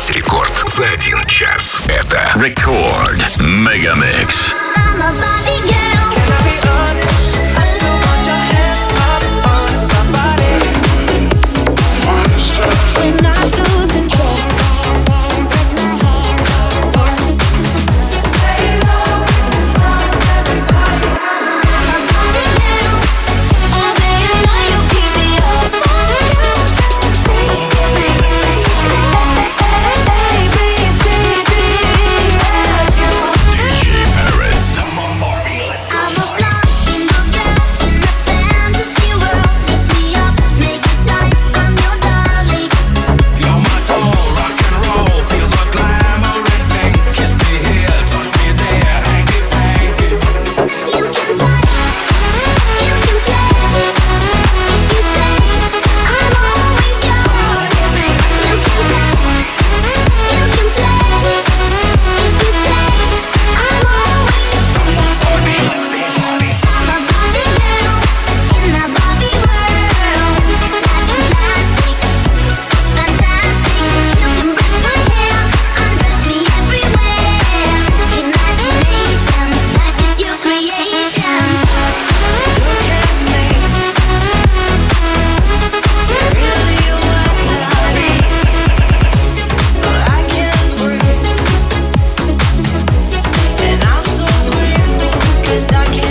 Весь рекорд за один час. Это Рекорд Мегамикс. I'm a Barbie girl. Cause I can't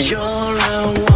You're a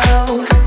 go.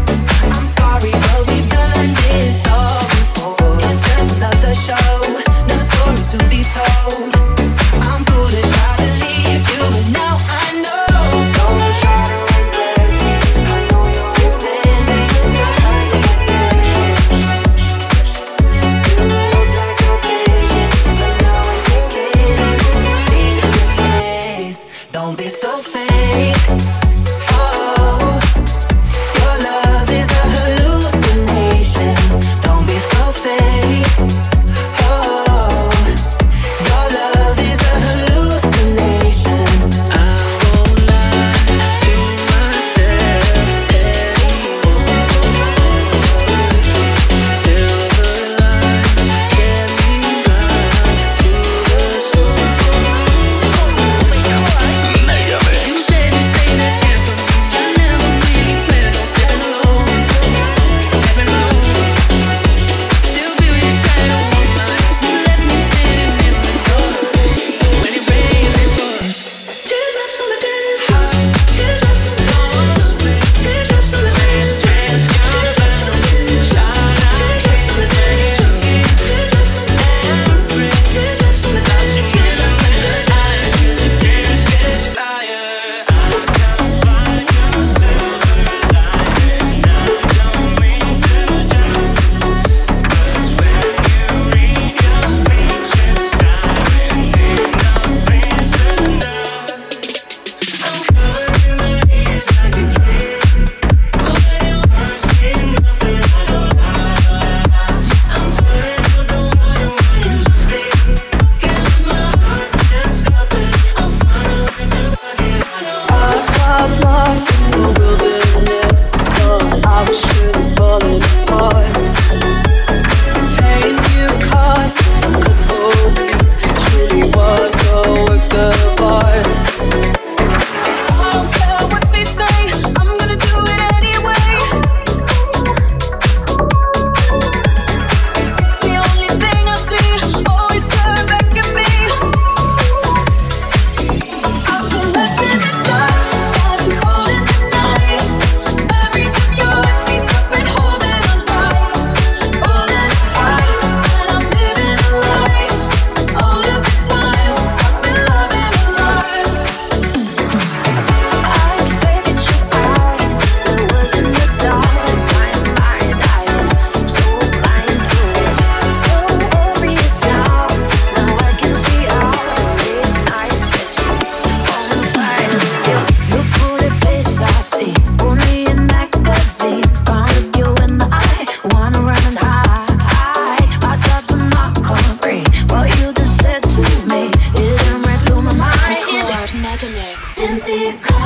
Cause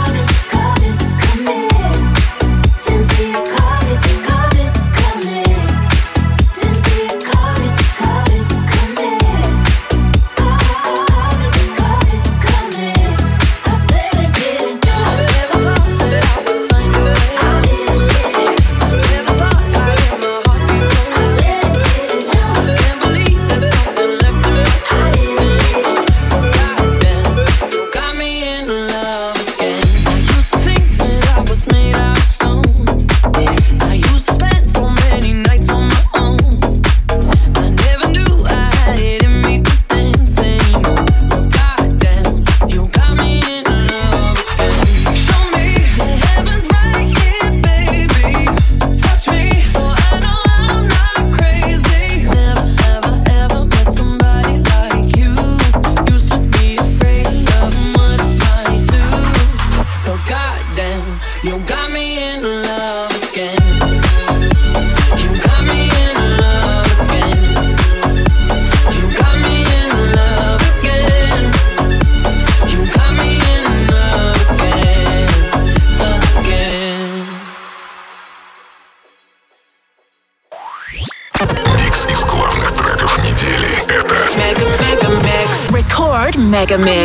Mega Mix.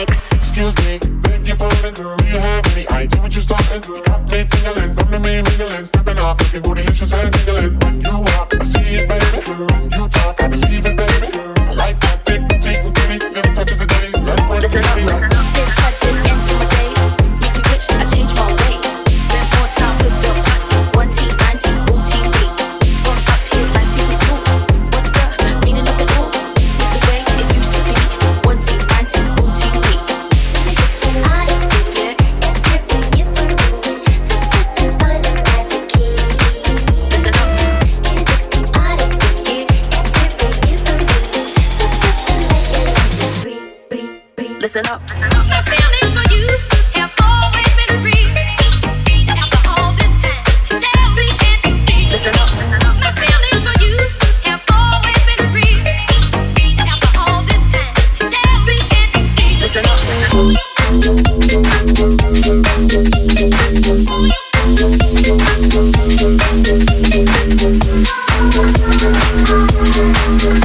Boys, boys,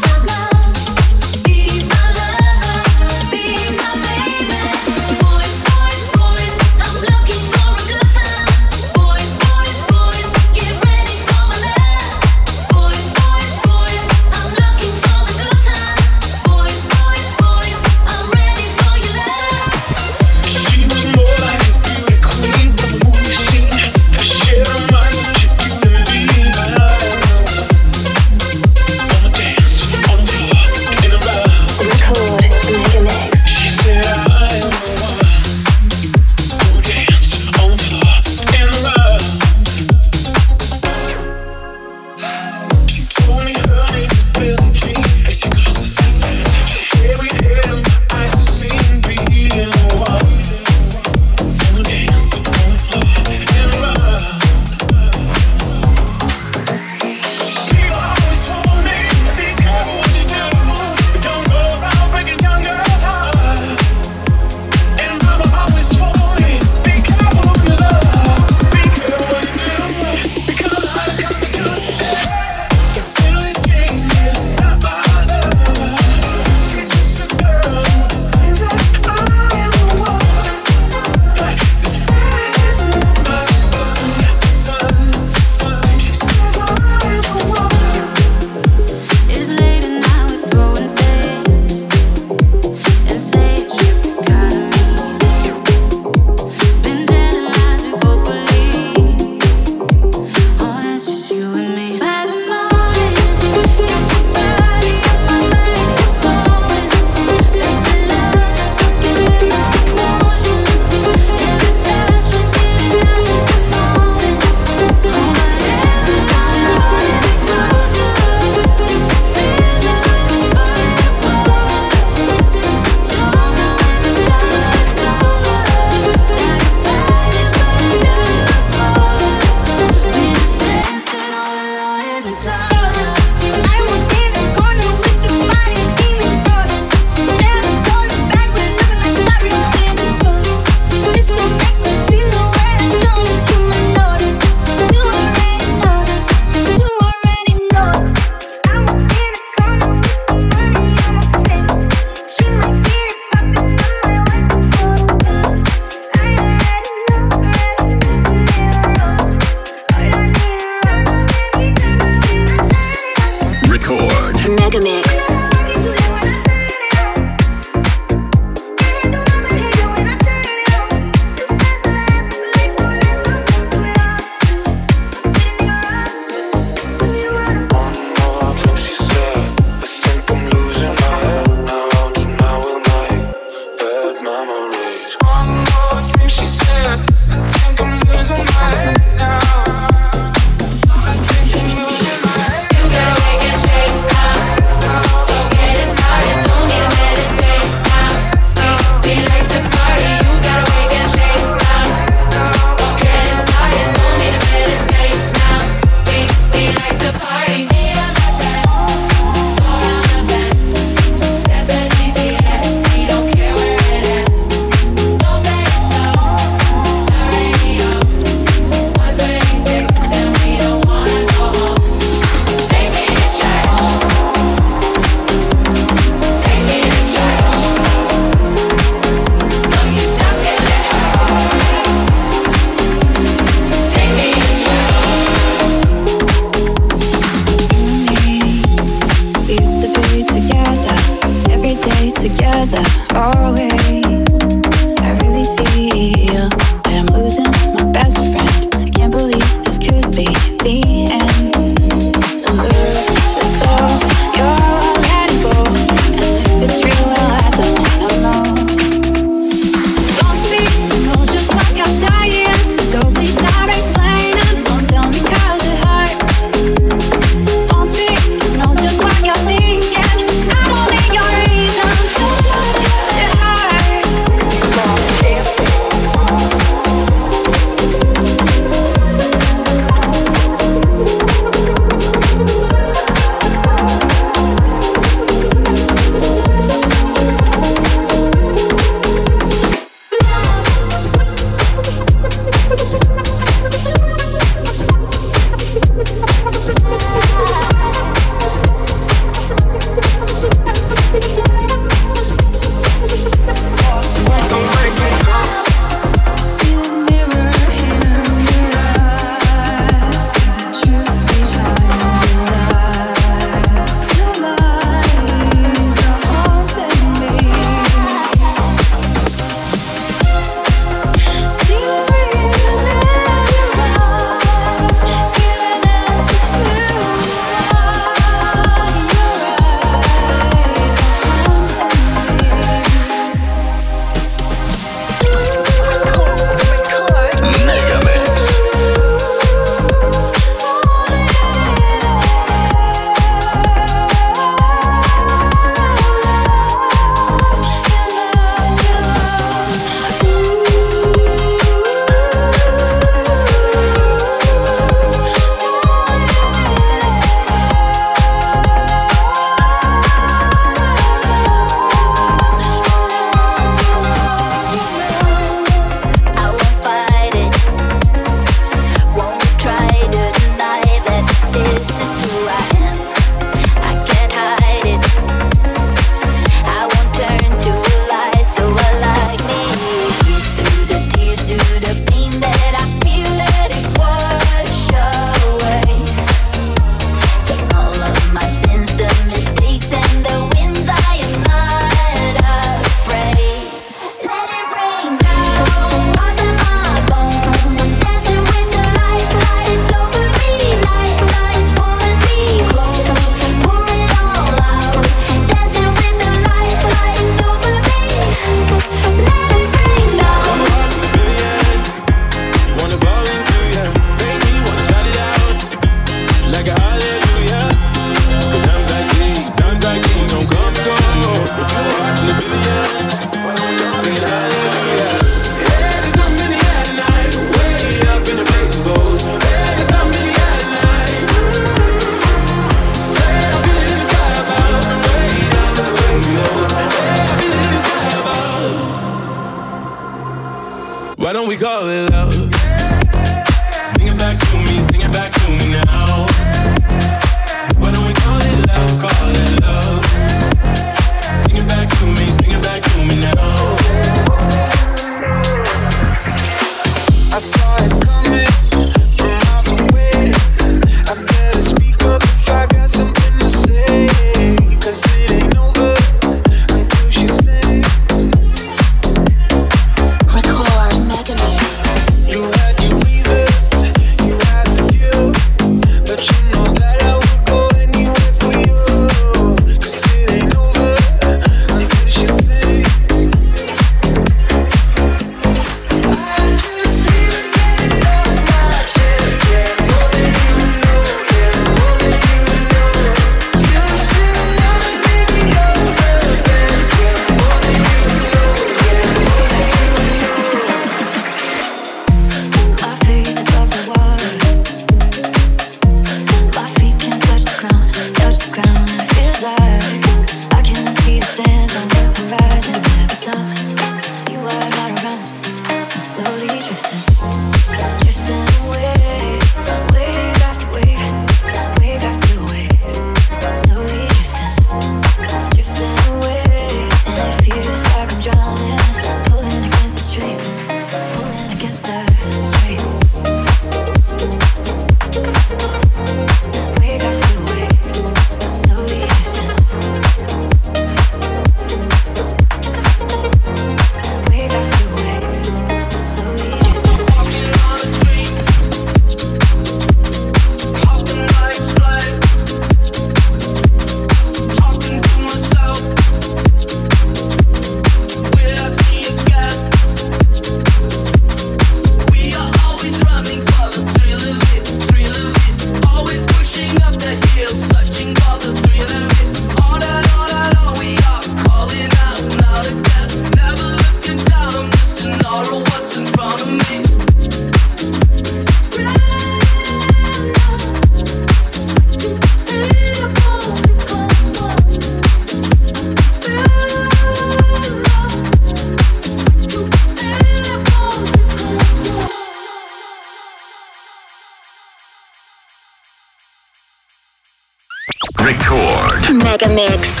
Рекорд. Мегамикс.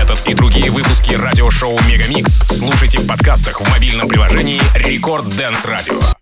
Этот и другие выпуски радиошоу Мегамикс слушайте в подкастах в мобильном приложении Рекорд Дэнс Радио.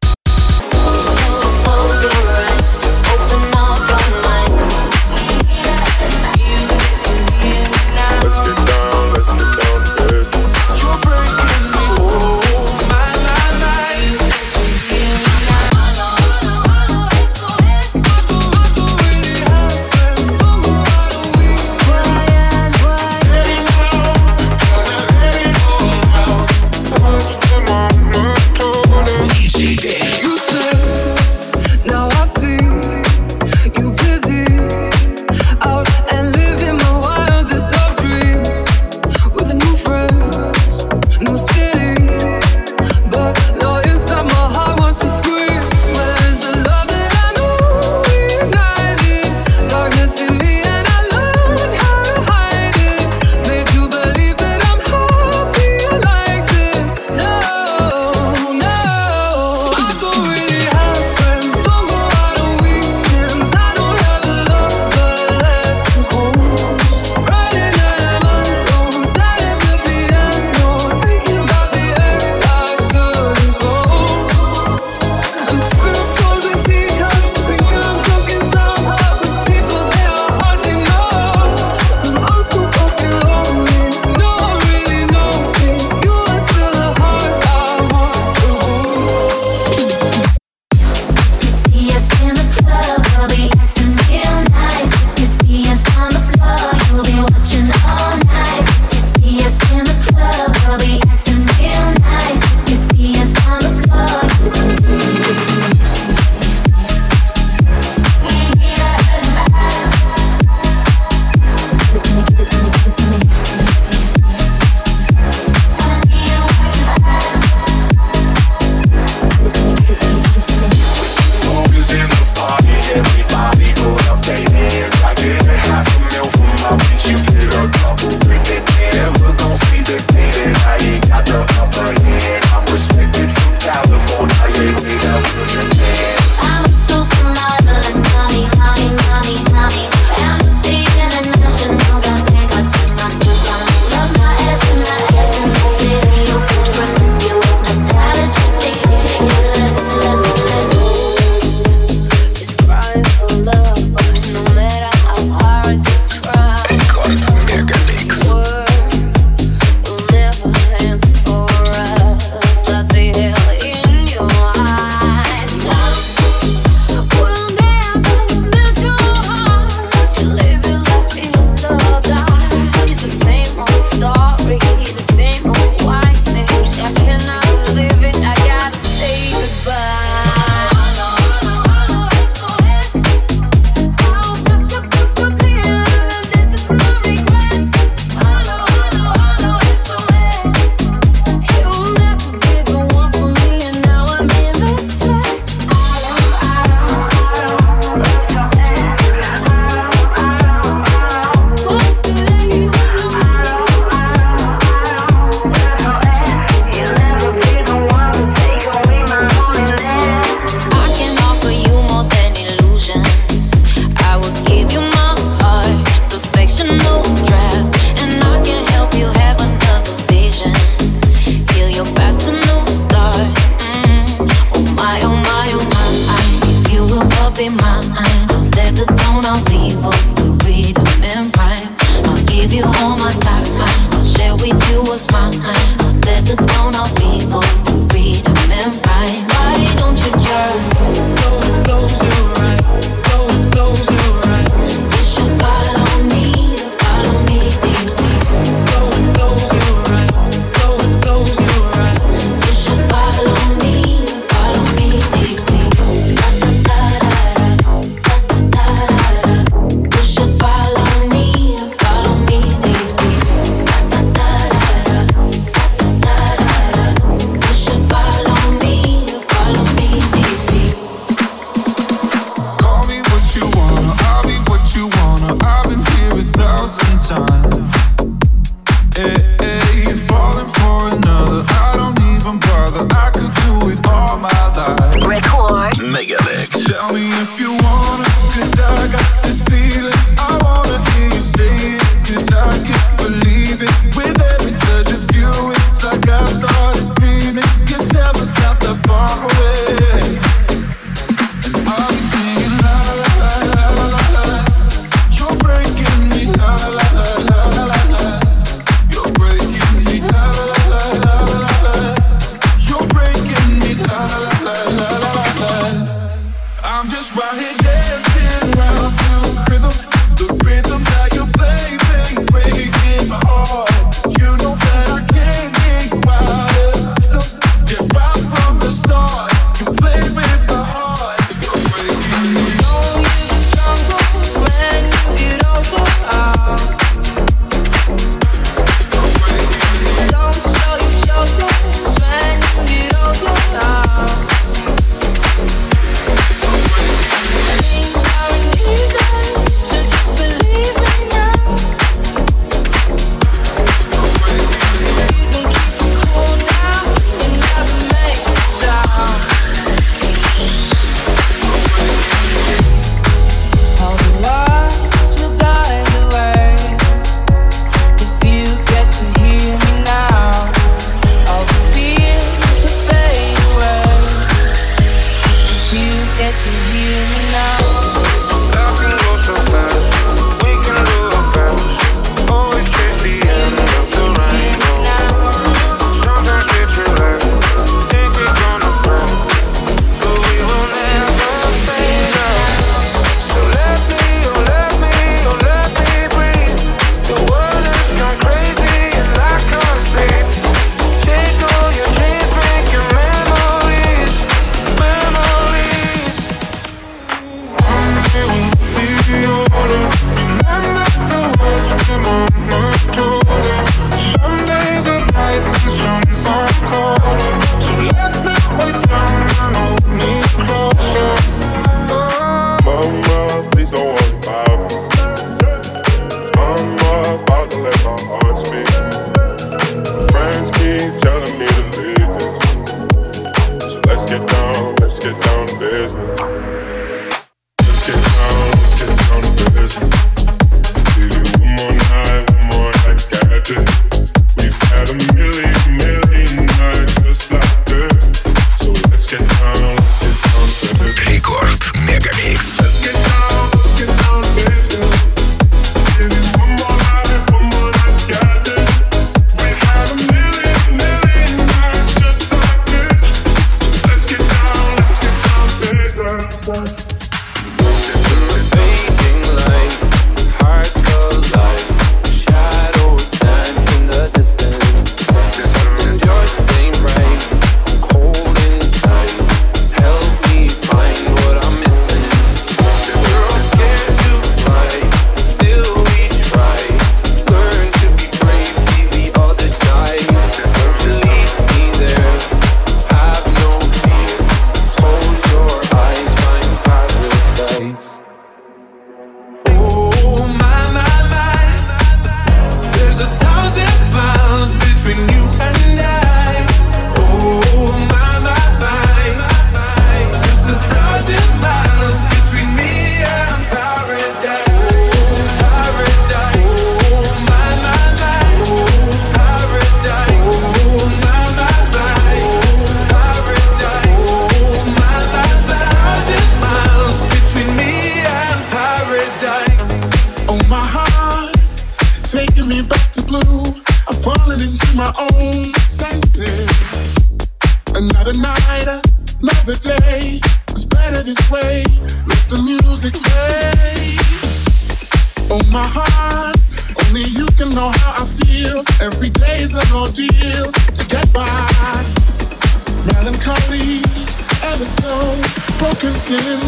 Broken skin,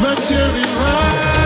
Mercury rise. Ready